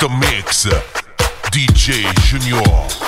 the mix. DJ Junior.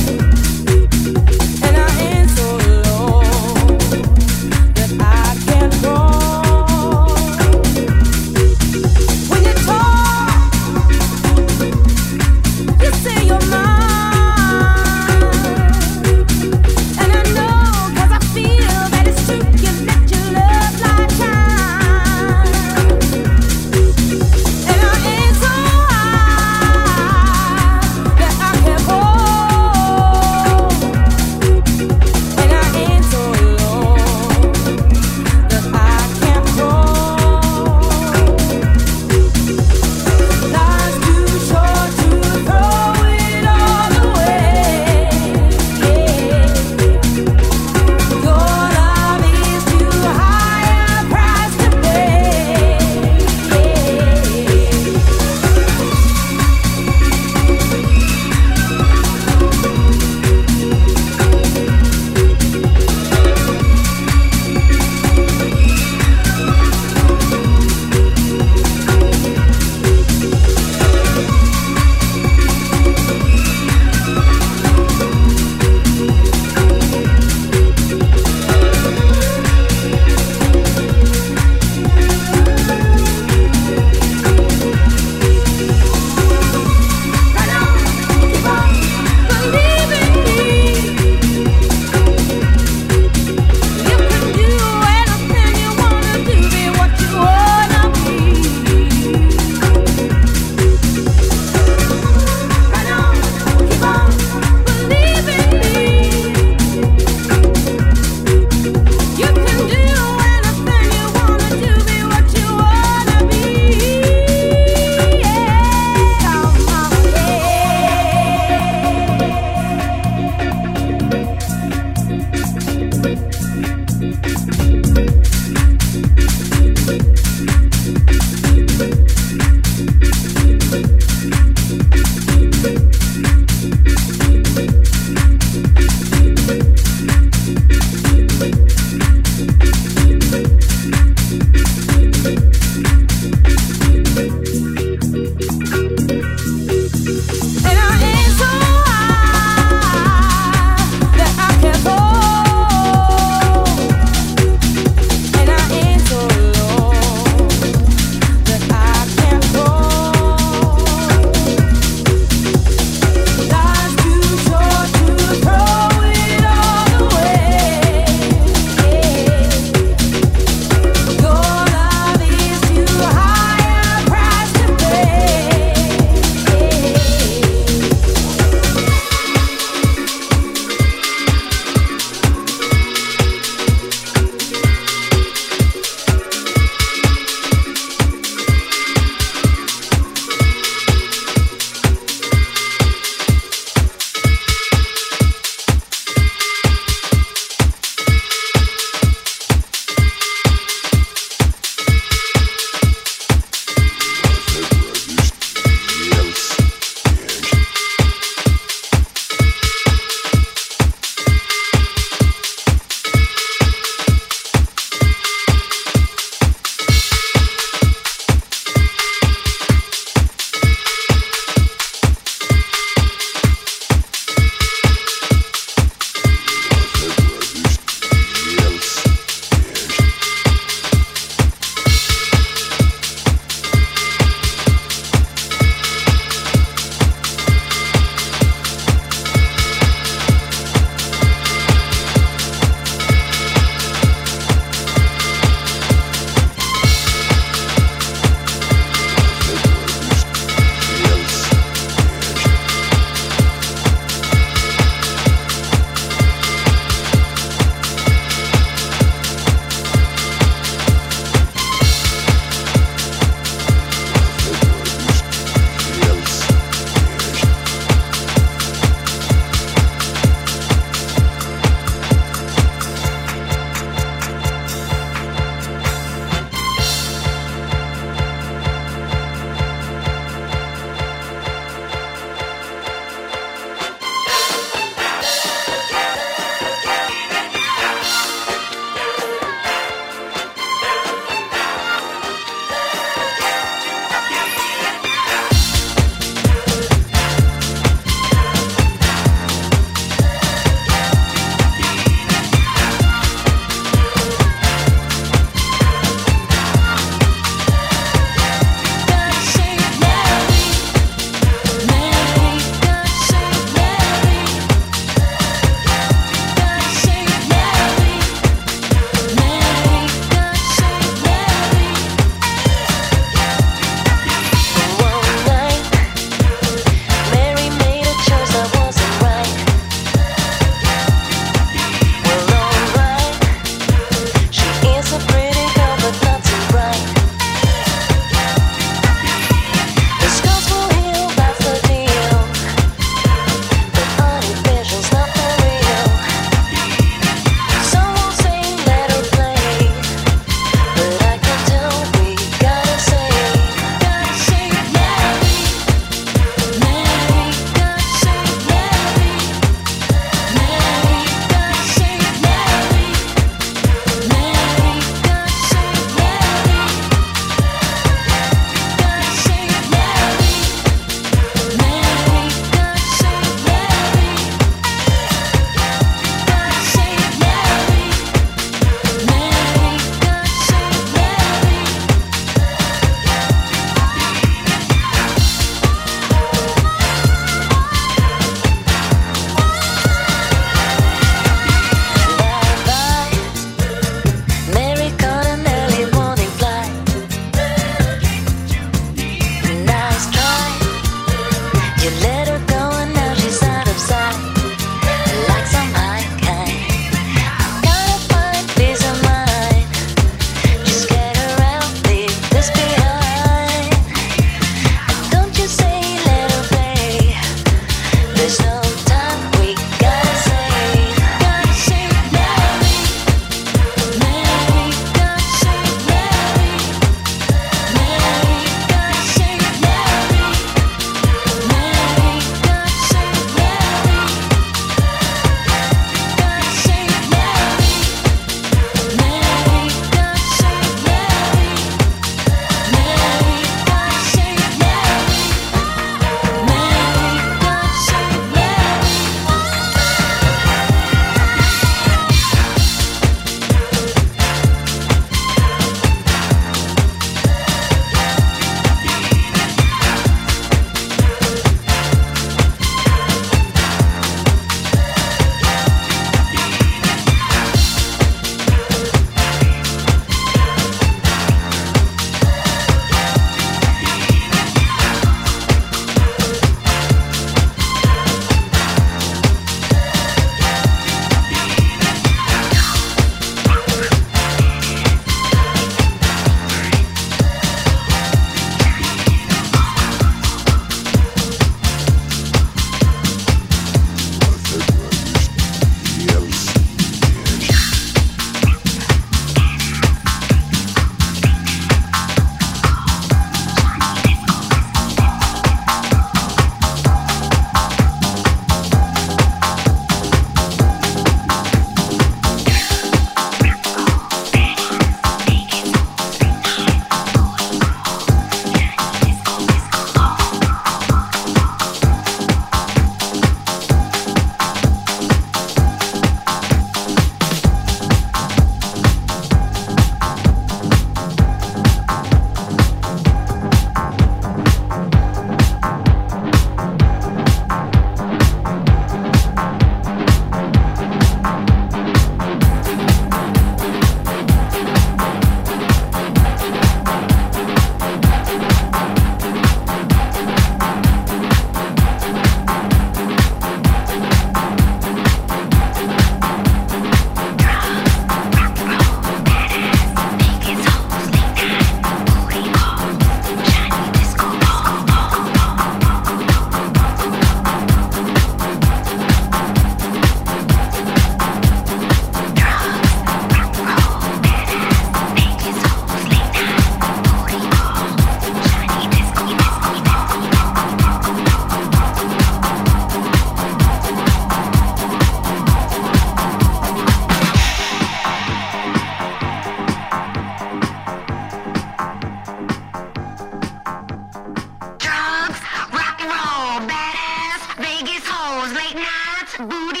booty.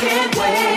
We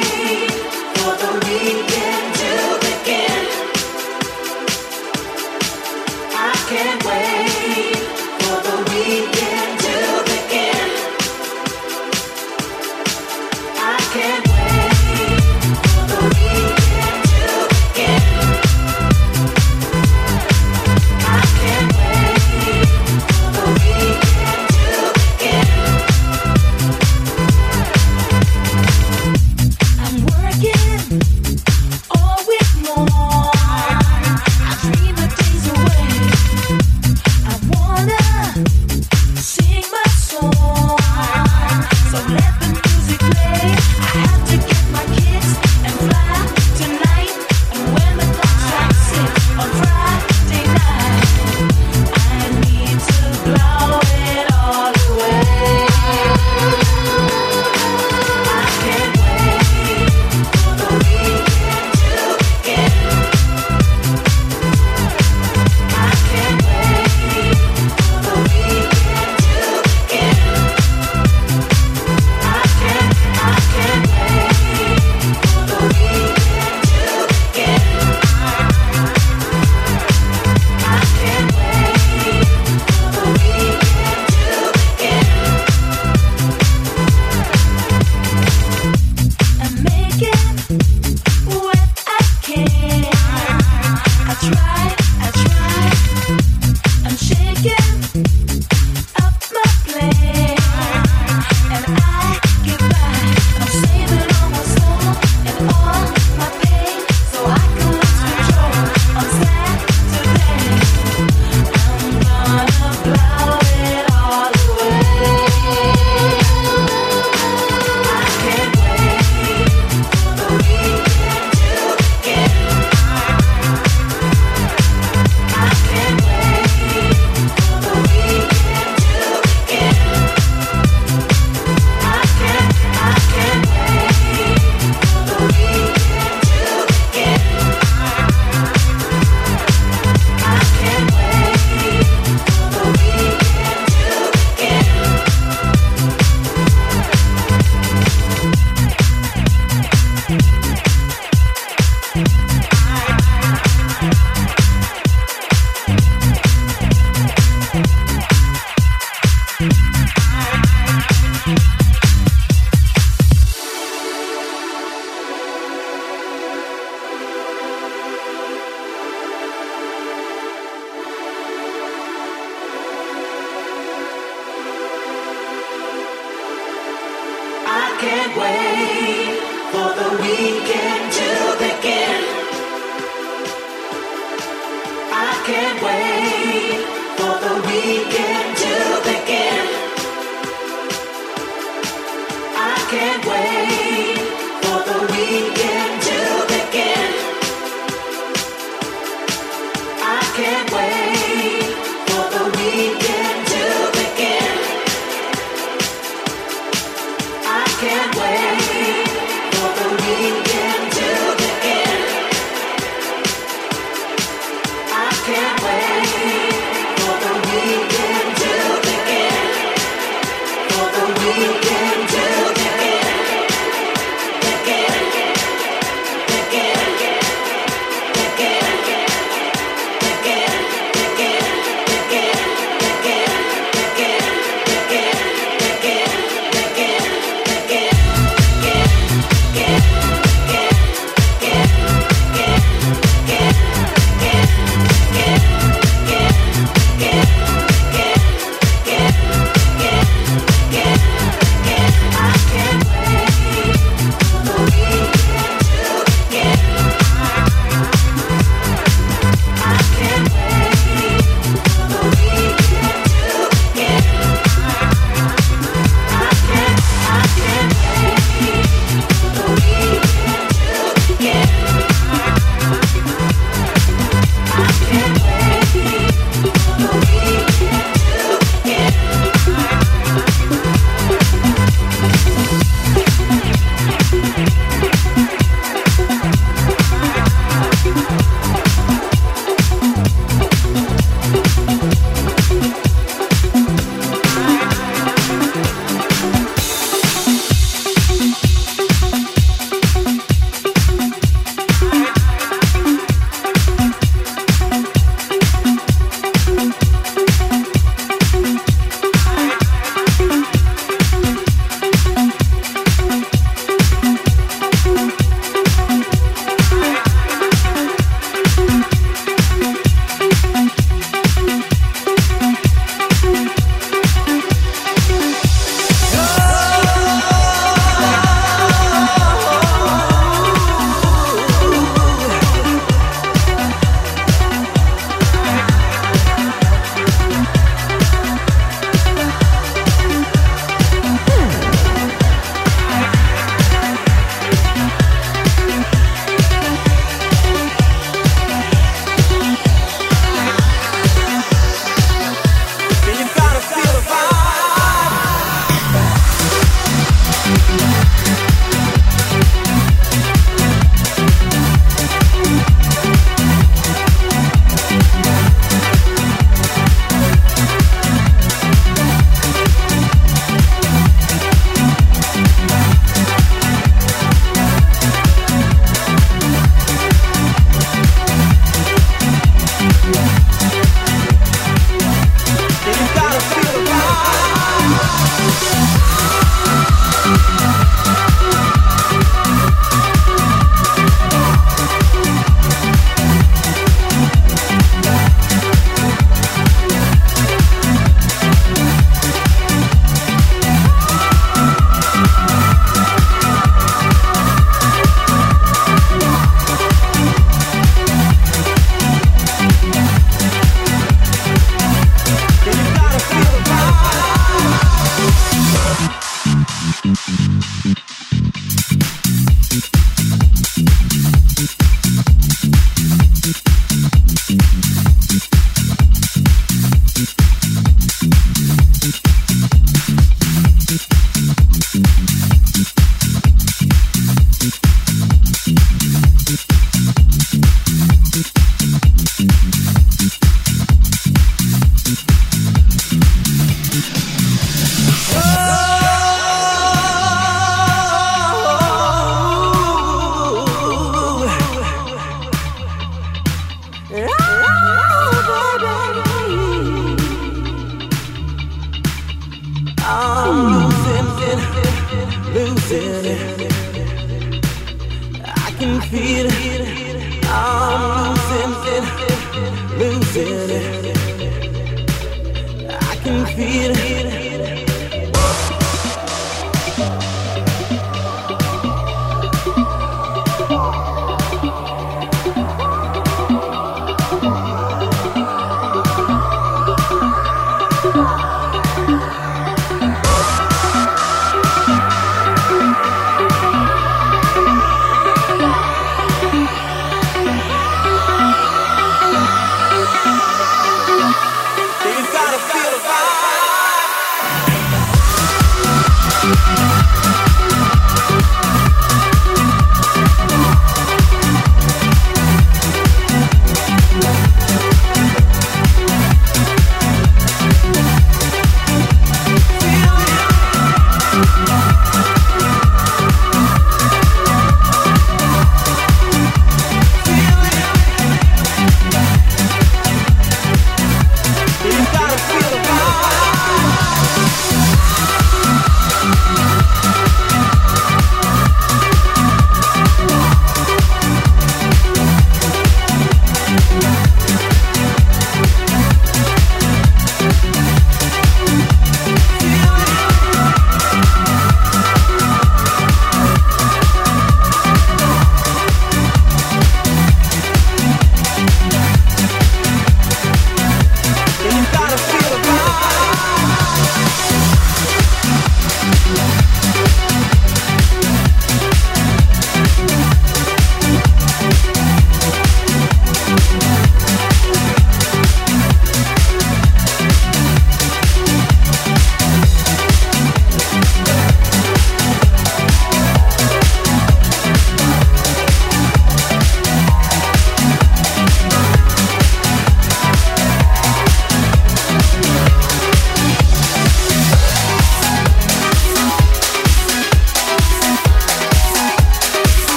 say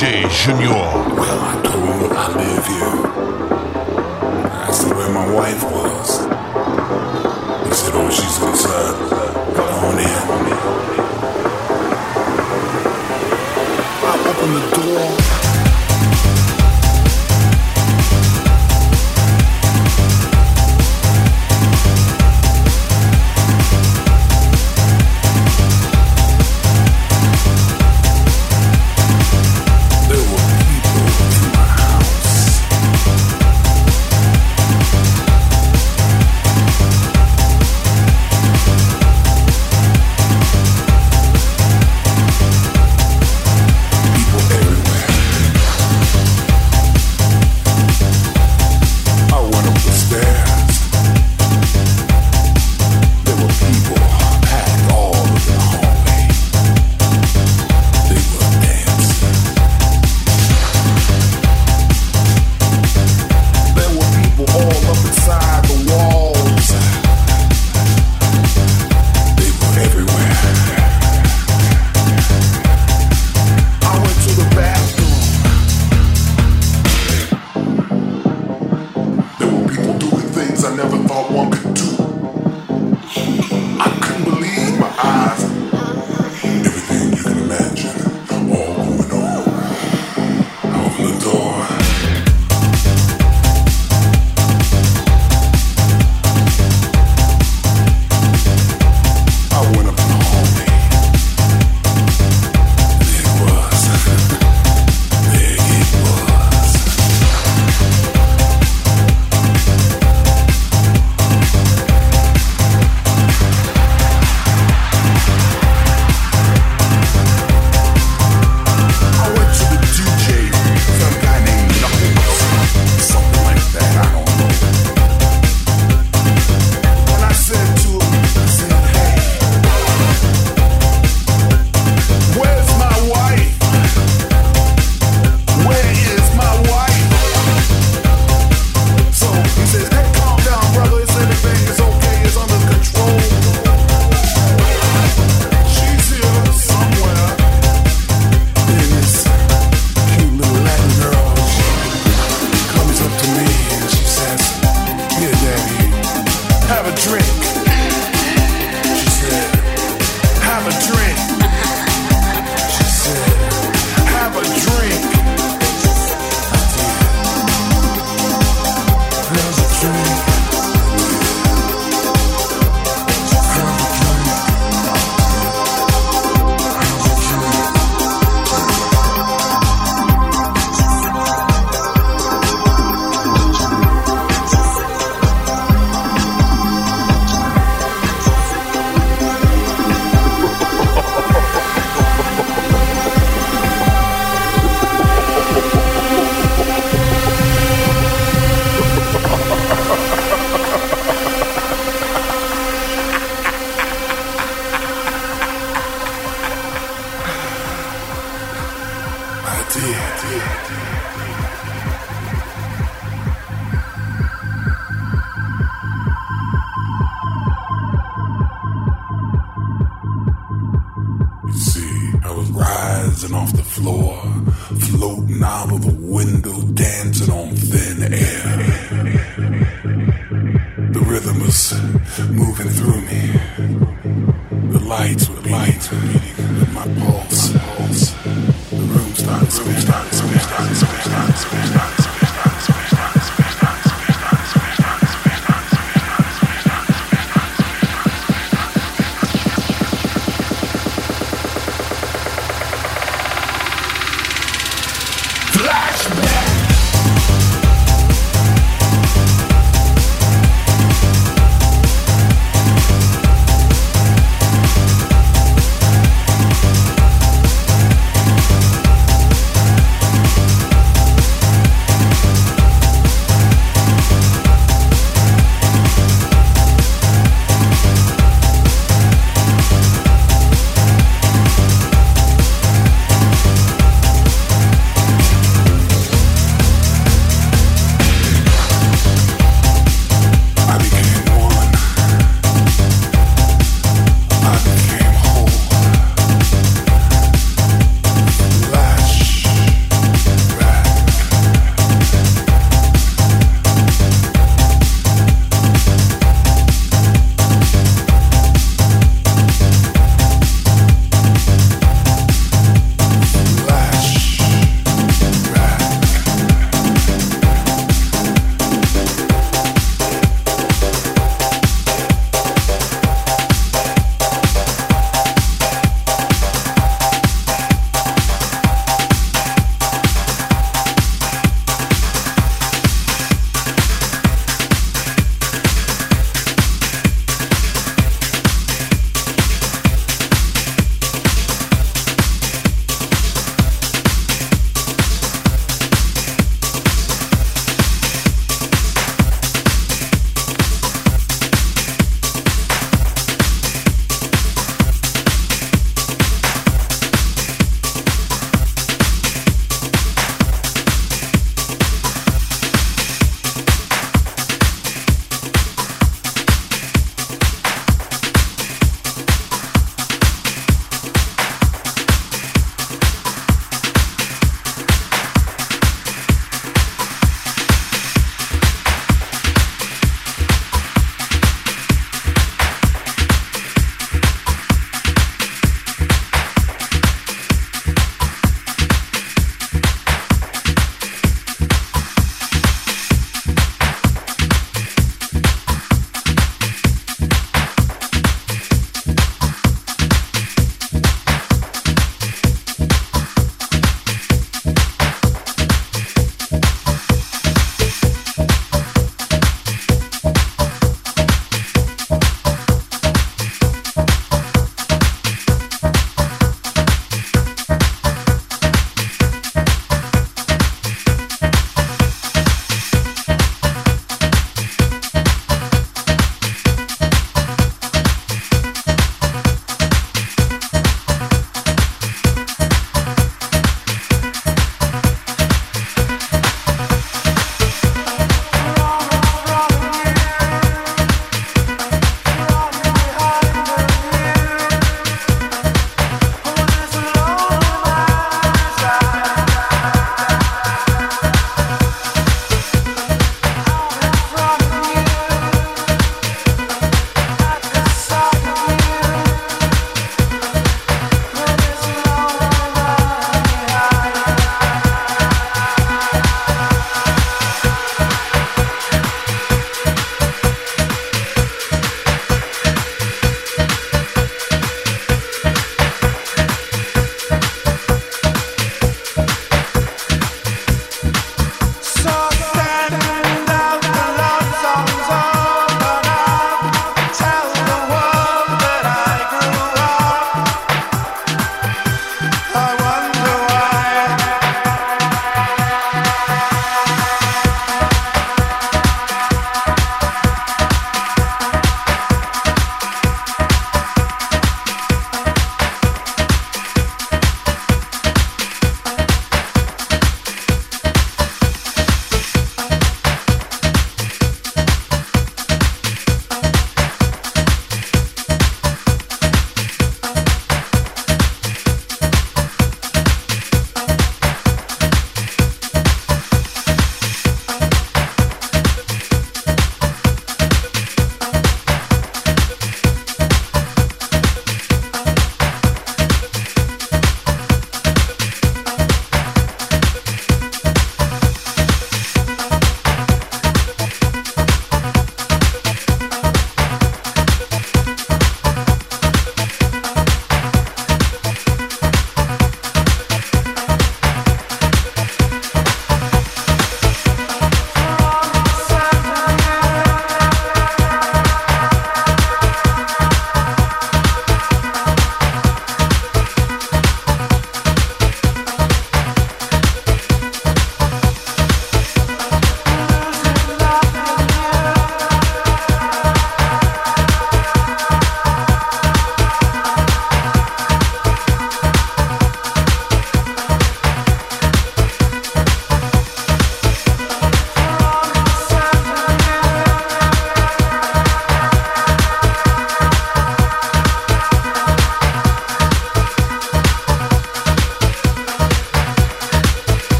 Junior. Well, I told I love you.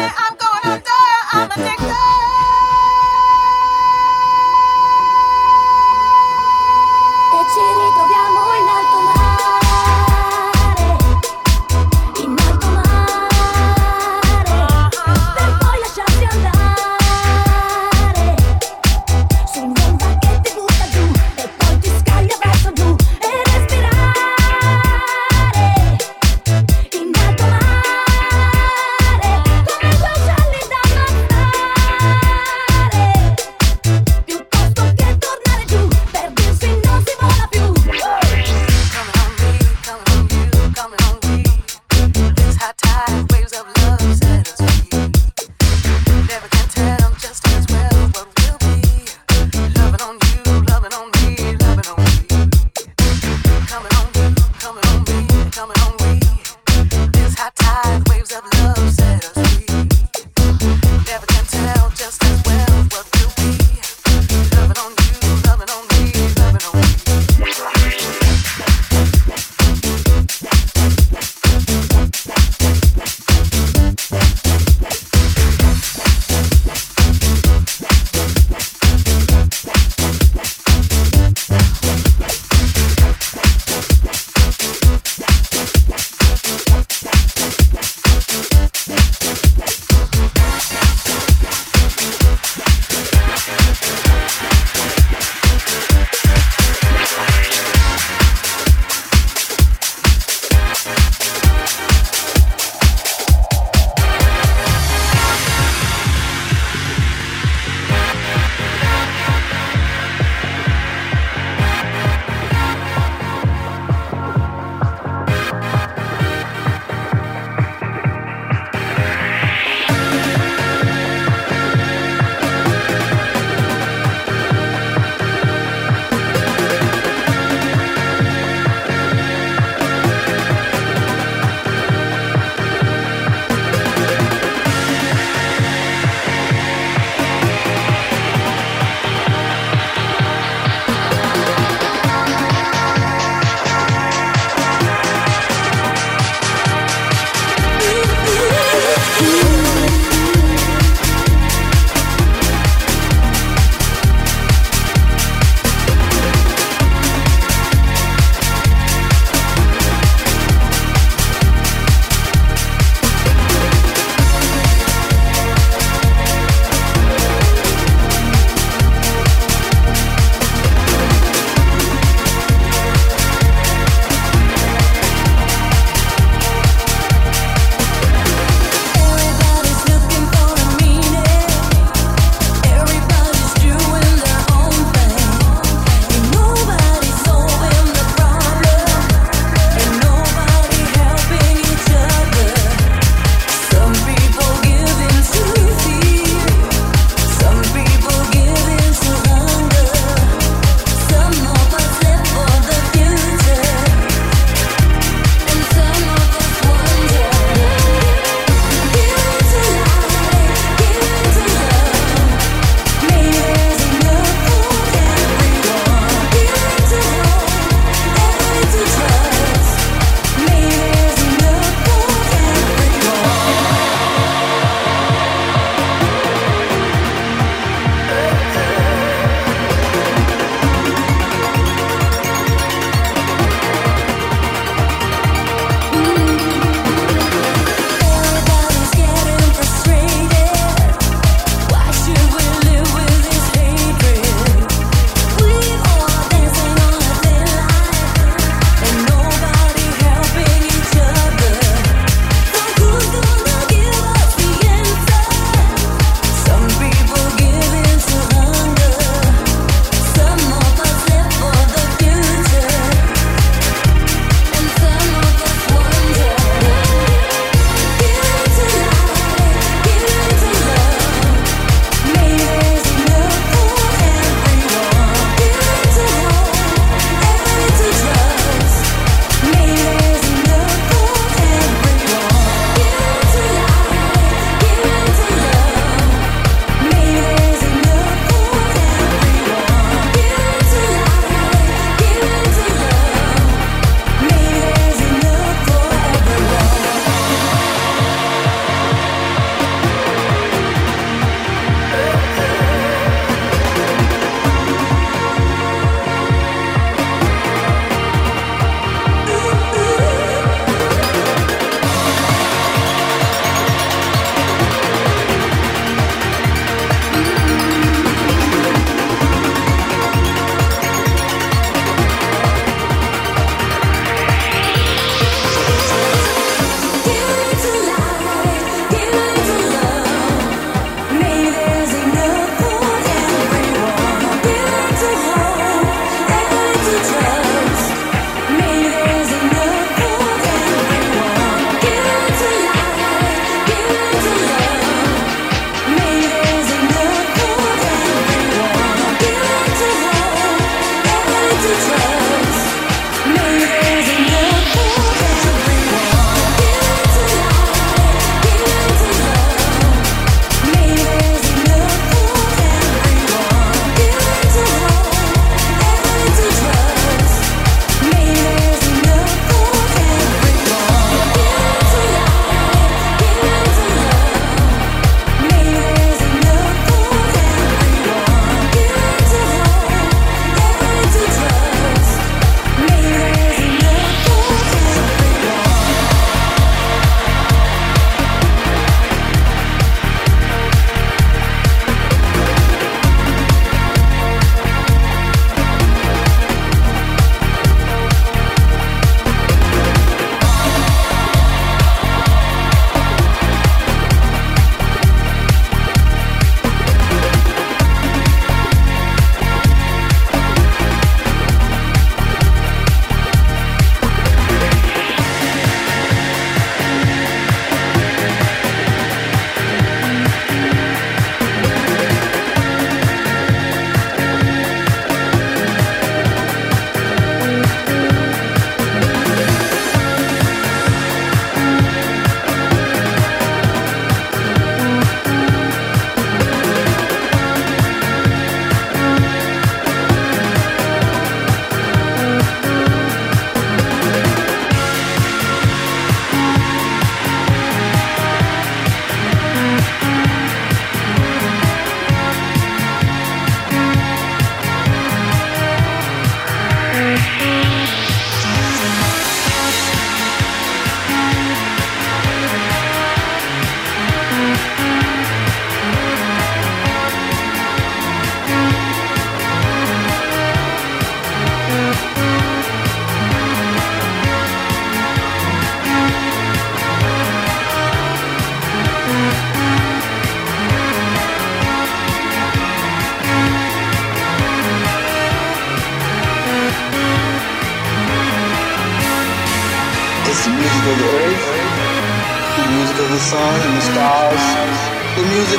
In alto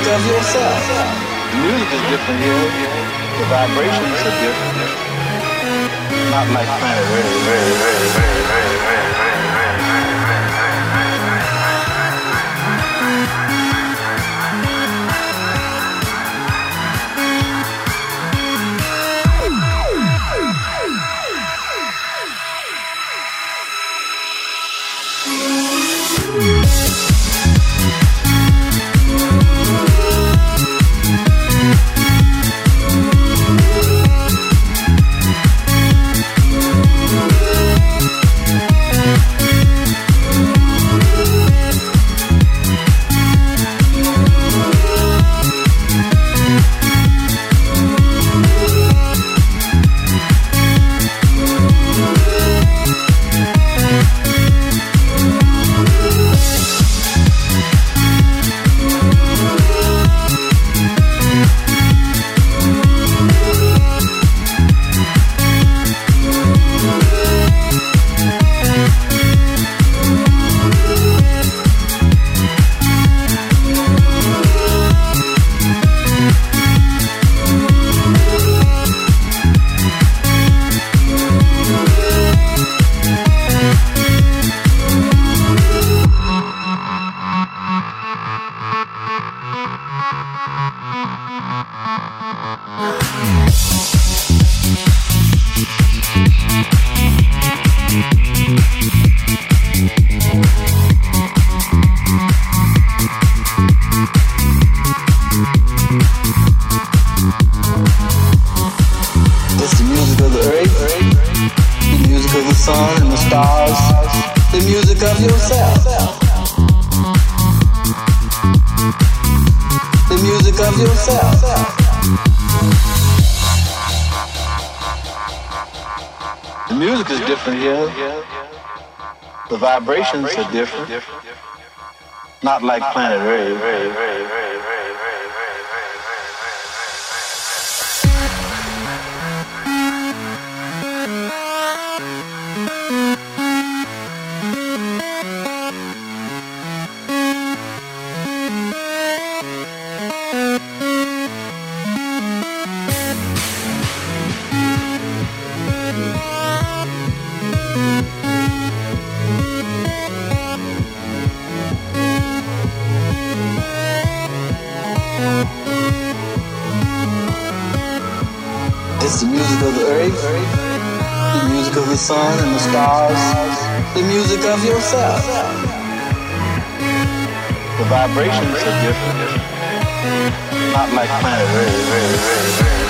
music of yourself. Music is different here. The vibrations are different. Not like planet Earth. vibrations Not like planet Ray, Ray, Ray, sun vibrations are different, not like planet Earth.